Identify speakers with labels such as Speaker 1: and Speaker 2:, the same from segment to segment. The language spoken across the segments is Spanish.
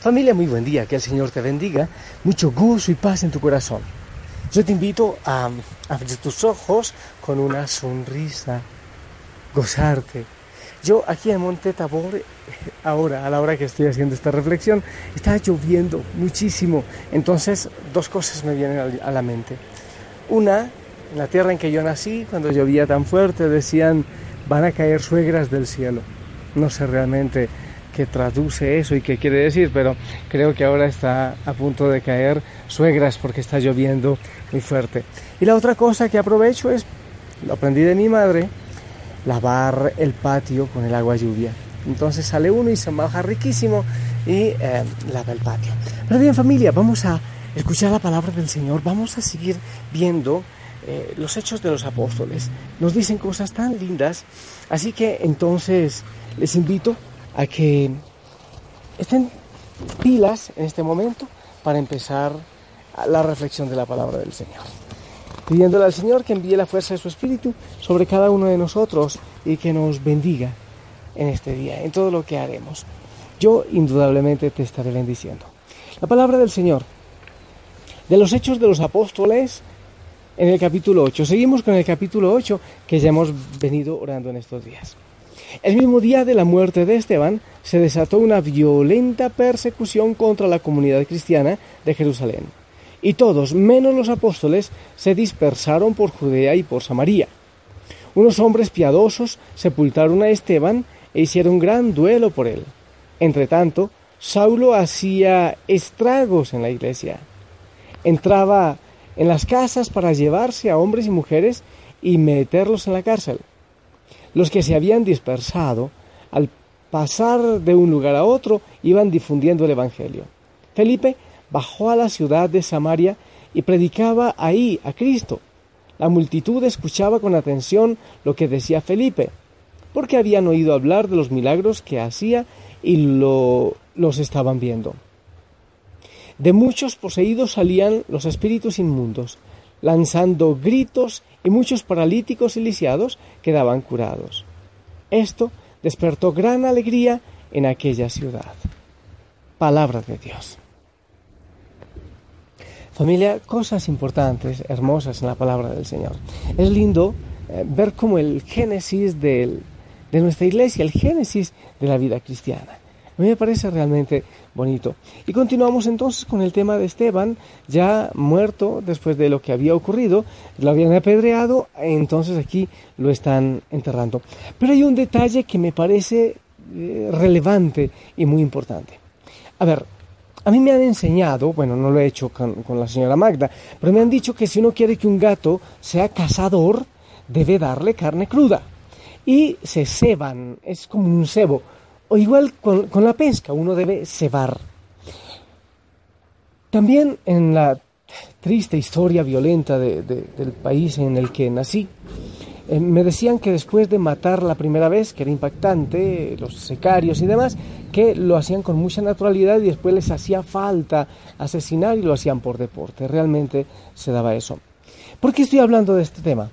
Speaker 1: Familia, muy buen día, que el Señor te bendiga, mucho gozo y paz en tu corazón. Yo te invito a abrir tus ojos con una sonrisa, gozarte. Yo aquí en Monte Tabor, ahora, a la hora que estoy haciendo esta reflexión, está lloviendo muchísimo. Entonces, dos cosas me vienen a la mente. Una, en la tierra en que yo nací, cuando llovía tan fuerte, decían, van a caer suegras del cielo. No sé realmente que traduce eso y qué quiere decir, pero creo que ahora está a punto de caer suegras porque está lloviendo muy fuerte. Y la otra cosa que aprovecho es, lo aprendí de mi madre, lavar el patio con el agua lluvia. Entonces sale uno y se moja riquísimo y eh, lava el patio. Pero bien familia, vamos a escuchar la palabra del Señor, vamos a seguir viendo eh, los hechos de los apóstoles. Nos dicen cosas tan lindas, así que entonces les invito a que estén pilas en este momento para empezar la reflexión de la palabra del Señor. Pidiéndole al Señor que envíe la fuerza de su Espíritu sobre cada uno de nosotros y que nos bendiga en este día, en todo lo que haremos. Yo indudablemente te estaré bendiciendo. La palabra del Señor. De los hechos de los apóstoles en el capítulo 8. Seguimos con el capítulo 8 que ya hemos venido orando en estos días. El mismo día de la muerte de Esteban se desató una violenta persecución contra la comunidad cristiana de Jerusalén, y todos, menos los apóstoles, se dispersaron por Judea y por Samaria. Unos hombres piadosos sepultaron a Esteban e hicieron gran duelo por él. Entretanto, Saulo hacía estragos en la iglesia. Entraba en las casas para llevarse a hombres y mujeres y meterlos en la cárcel. Los que se habían dispersado, al pasar de un lugar a otro, iban difundiendo el Evangelio. Felipe bajó a la ciudad de Samaria y predicaba ahí a Cristo. La multitud escuchaba con atención lo que decía Felipe, porque habían oído hablar de los milagros que hacía y lo, los estaban viendo. De muchos poseídos salían los espíritus inmundos, lanzando gritos y muchos paralíticos y lisiados quedaban curados. Esto despertó gran alegría en aquella ciudad. Palabra de Dios. Familia, cosas importantes, hermosas en la palabra del Señor. Es lindo eh, ver como el génesis de nuestra iglesia, el génesis de la vida cristiana. A mí me parece realmente bonito. Y continuamos entonces con el tema de Esteban, ya muerto después de lo que había ocurrido, lo habían apedreado, entonces aquí lo están enterrando. Pero hay un detalle que me parece eh, relevante y muy importante. A ver, a mí me han enseñado, bueno, no lo he hecho con, la señora Magda, pero me han dicho que si uno quiere que un gato sea cazador, debe darle carne cruda. Y se ceban, es como un cebo o igual con, la pesca, uno debe cebar. También en la triste historia violenta del país en el que nací, eh, me decían que después de matar la primera vez, que era impactante, los secarios y demás, que lo hacían con mucha naturalidad y después les hacía falta asesinar y lo hacían por deporte. Realmente se daba eso. ¿Por qué estoy hablando de este tema?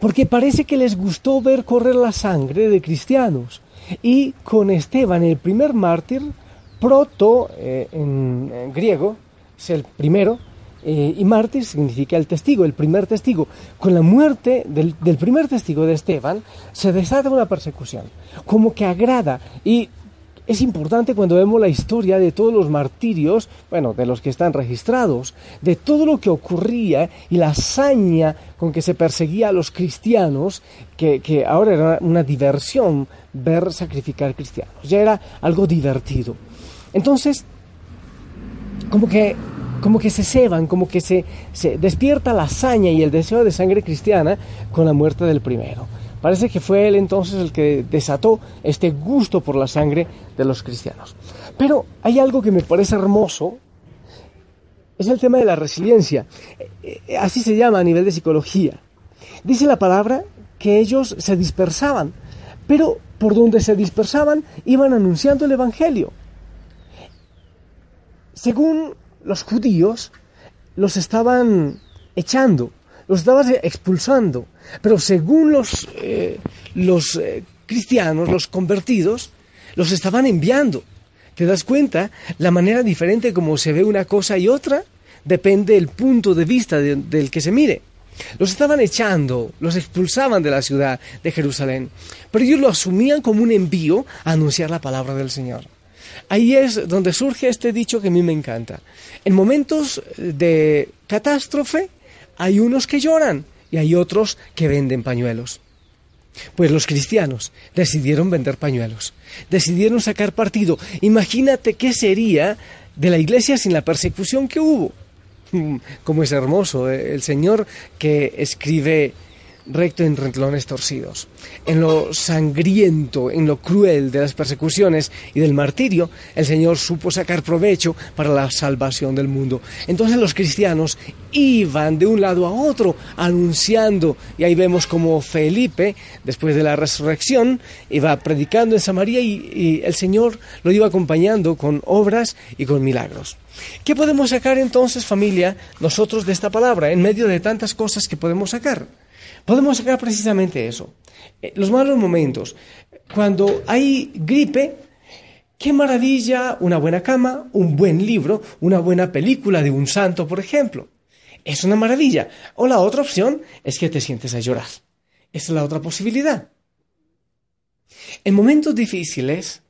Speaker 1: Porque parece que les gustó ver correr la sangre de cristianos y con Esteban, el primer mártir, proto eh, en, griego, es el primero, eh, y mártir significa el testigo, el primer testigo. Con la muerte del, del, primer testigo de Esteban se desata una persecución, como que agrada. Y es importante cuando vemos la historia de todos los martirios, bueno, de los que están registrados, de todo lo que ocurría y la hazaña con que se perseguía a los cristianos, que, que ahora era una diversión ver sacrificar cristianos, ya era algo divertido. Entonces, como que, como que se ceban, como que se, se despierta la hazaña y el deseo de sangre cristiana con la muerte del primero. Parece que fue él entonces el que desató este gusto por la sangre de los cristianos. Pero hay algo que me parece hermoso, es el tema de la resiliencia. Eh, eh, así se llama a nivel de psicología. Dice la palabra que ellos se dispersaban, pero por donde se dispersaban iban anunciando el Evangelio. Según los judíos, los estaban echando, los estaban expulsando, pero según los, eh, los eh, cristianos, los convertidos, los estaban enviando. ¿Te das cuenta? La manera diferente como se ve una cosa y otra depende del punto de vista del que se mire. Los estaban echando, los expulsaban de la ciudad de Jerusalén, pero ellos lo asumían como un envío a anunciar la palabra del Señor. Ahí es donde surge este dicho que a mí me encanta. En momentos de catástrofe hay unos que lloran y hay otros que venden pañuelos. Pues los cristianos decidieron vender pañuelos, decidieron sacar partido. Imagínate qué sería de la iglesia sin la persecución que hubo. Como es hermoso eh, el Señor que escribe recto en renglones torcidos. En lo sangriento, en lo cruel de las persecuciones y del martirio, el Señor supo sacar provecho para la salvación del mundo. Entonces los cristianos iban de un lado a otro anunciando, y ahí vemos como Felipe, después de la resurrección, iba predicando en Samaria y, y el Señor lo iba acompañando con obras y con milagros. ¿Qué podemos sacar entonces, familia, nosotros de esta palabra, en medio de tantas cosas que podemos sacar? Podemos sacar precisamente eso. Eh, los malos momentos. Cuando hay gripe, qué maravilla una buena cama, un buen libro, una buena película de un santo, por ejemplo. Es una maravilla. O la otra opción es que te sientes a llorar. Esa es la otra posibilidad. En momentos difíciles,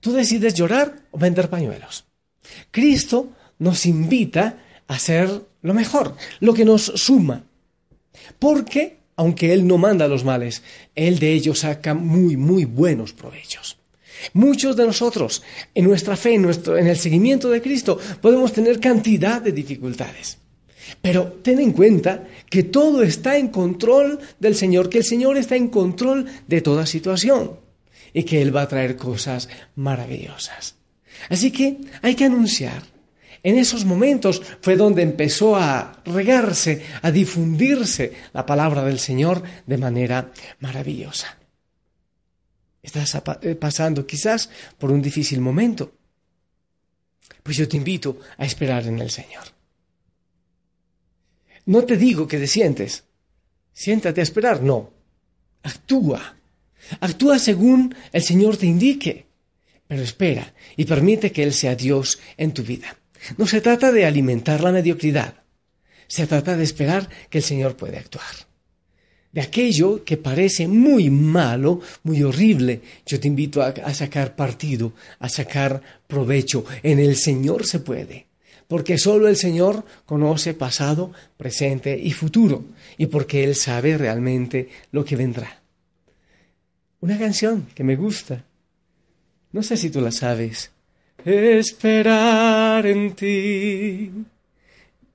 Speaker 1: tú decides llorar o vender pañuelos. Cristo nos invita a hacer lo mejor, lo que nos suma. Porque aunque Él no manda los males, Él de ellos saca muy, muy buenos provechos. Muchos de nosotros, en nuestra fe, en, en el seguimiento de Cristo, podemos tener cantidad de dificultades. Pero ten en cuenta que todo está en control del Señor, que el Señor está en control de toda situación y que Él va a traer cosas maravillosas. Así que hay que anunciar en esos momentos fue donde empezó a regarse, a difundirse la palabra del Señor de manera maravillosa. Estás eh, pasando quizás por un difícil momento. Pues yo te invito a esperar en el Señor. No te digo que te sientes. Siéntate a esperar, no. Actúa. Actúa según el Señor te indique. Pero espera y permite que Él sea Dios en tu vida. No se trata de alimentar la mediocridad, se trata de esperar que el Señor puede actuar. De aquello que parece muy malo, muy horrible, yo te invito a, sacar partido, a sacar provecho. En el Señor se puede, porque solo el Señor conoce pasado, presente y futuro, y porque Él sabe realmente lo que vendrá. Una canción que me gusta, no sé si tú la sabes, esperar en ti.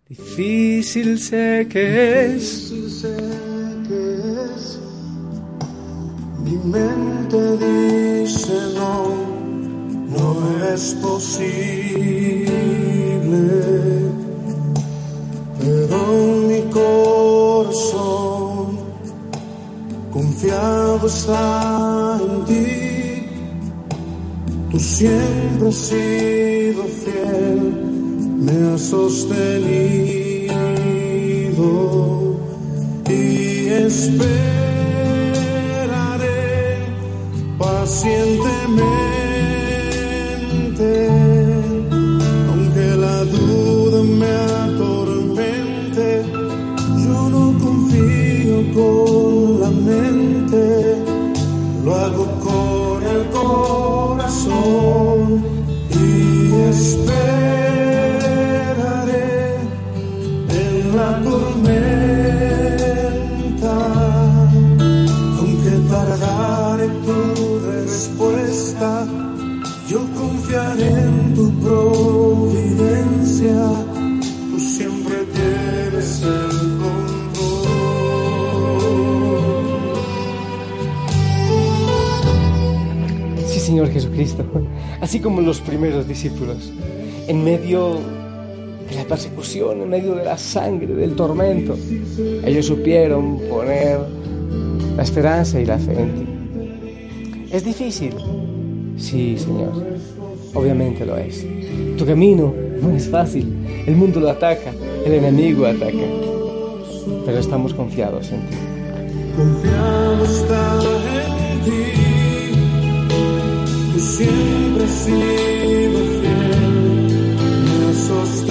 Speaker 1: Difícil sé que es.
Speaker 2: Mi mente dice no, no es posible. Pero mi corazón confiado está en ti. Siempre has sido fiel, me has sostenido y esperaré pacientemente, aunque la duda me atormente, yo no confío con la mente, lo hago
Speaker 1: Jesucristo, así como los primeros discípulos, en medio de la persecución, en medio de la sangre, del tormento, ellos supieron poner la esperanza y la fe en ti. ¿Es difícil? Sí, Señor, obviamente lo es. Tu camino no es fácil, el mundo lo ataca, el enemigo ataca, pero estamos confiados en ti.
Speaker 2: En ti siempre has sido fiel, me has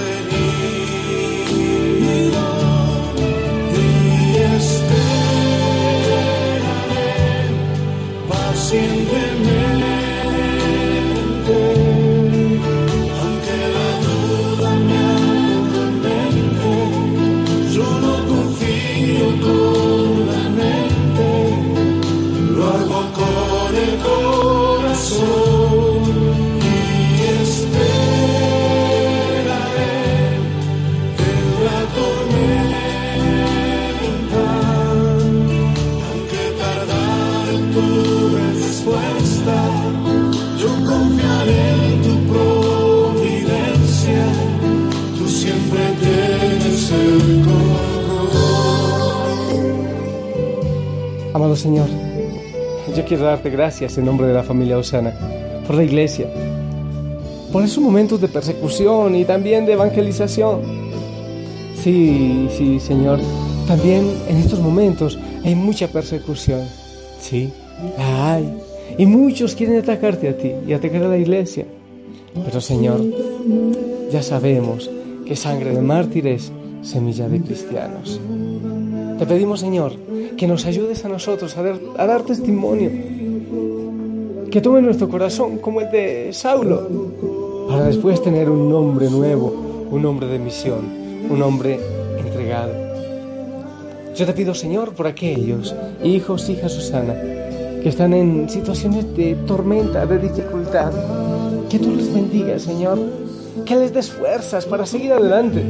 Speaker 1: Señor, yo quiero darte gracias en nombre de la familia Osana, por la iglesia, por esos momentos de persecución y también de evangelización. Sí, sí, Señor, también en estos momentos hay mucha persecución. Sí, la hay. Y muchos quieren atacarte a ti y atacar a la iglesia. Pero Señor, ya sabemos que sangre de mártires, semilla de cristianos. Te pedimos, Señor, que nos ayudes a nosotros a dar, testimonio. Que tome nuestro corazón como el de Saulo, para después tener un nombre nuevo, un nombre de misión, un hombre entregado. Yo te pido, Señor, por aquellos hijos, hijas Susana, que están en situaciones de tormenta, de dificultad, que tú les bendigas, Señor, que les des fuerzas para seguir adelante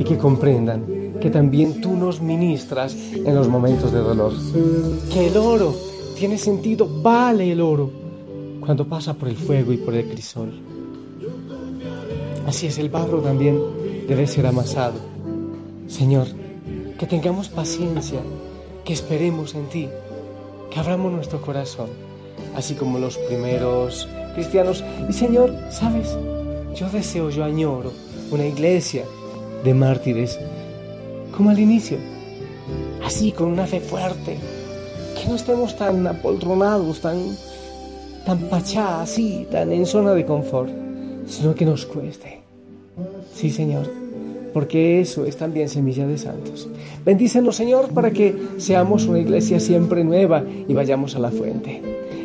Speaker 1: y que comprendan que también tú nos ministras en los momentos de dolor. Que el oro tiene sentido, vale el oro, cuando pasa por el fuego y por el crisol. Así es, el barro también debe ser amasado. Señor, que tengamos paciencia, que esperemos en ti, que abramos nuestro corazón, así como los primeros cristianos. Y Señor, sabes, yo deseo, yo añoro una iglesia de mártires como al inicio, así con una fe fuerte, que no estemos tan apoltronados, tan, tan pachá, así, tan en zona de confort, sino que nos cueste. Sí, Señor, porque eso es también semilla de santos. Bendícenos, Señor, para que seamos una iglesia siempre nueva y vayamos a la fuente.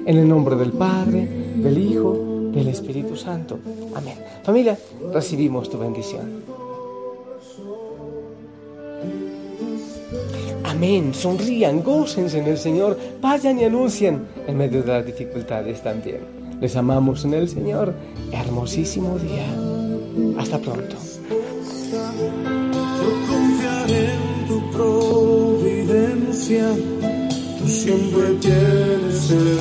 Speaker 1: En el nombre del Padre, del Hijo, del Espíritu Santo. Amén. Familia, recibimos tu bendición. Amén, sonrían, gócense en el Señor, vayan y anuncien en medio de las dificultades también. Les amamos en el Señor. Hermosísimo día. Hasta pronto. Yo confiaré en tu providencia, tú siempre tienes el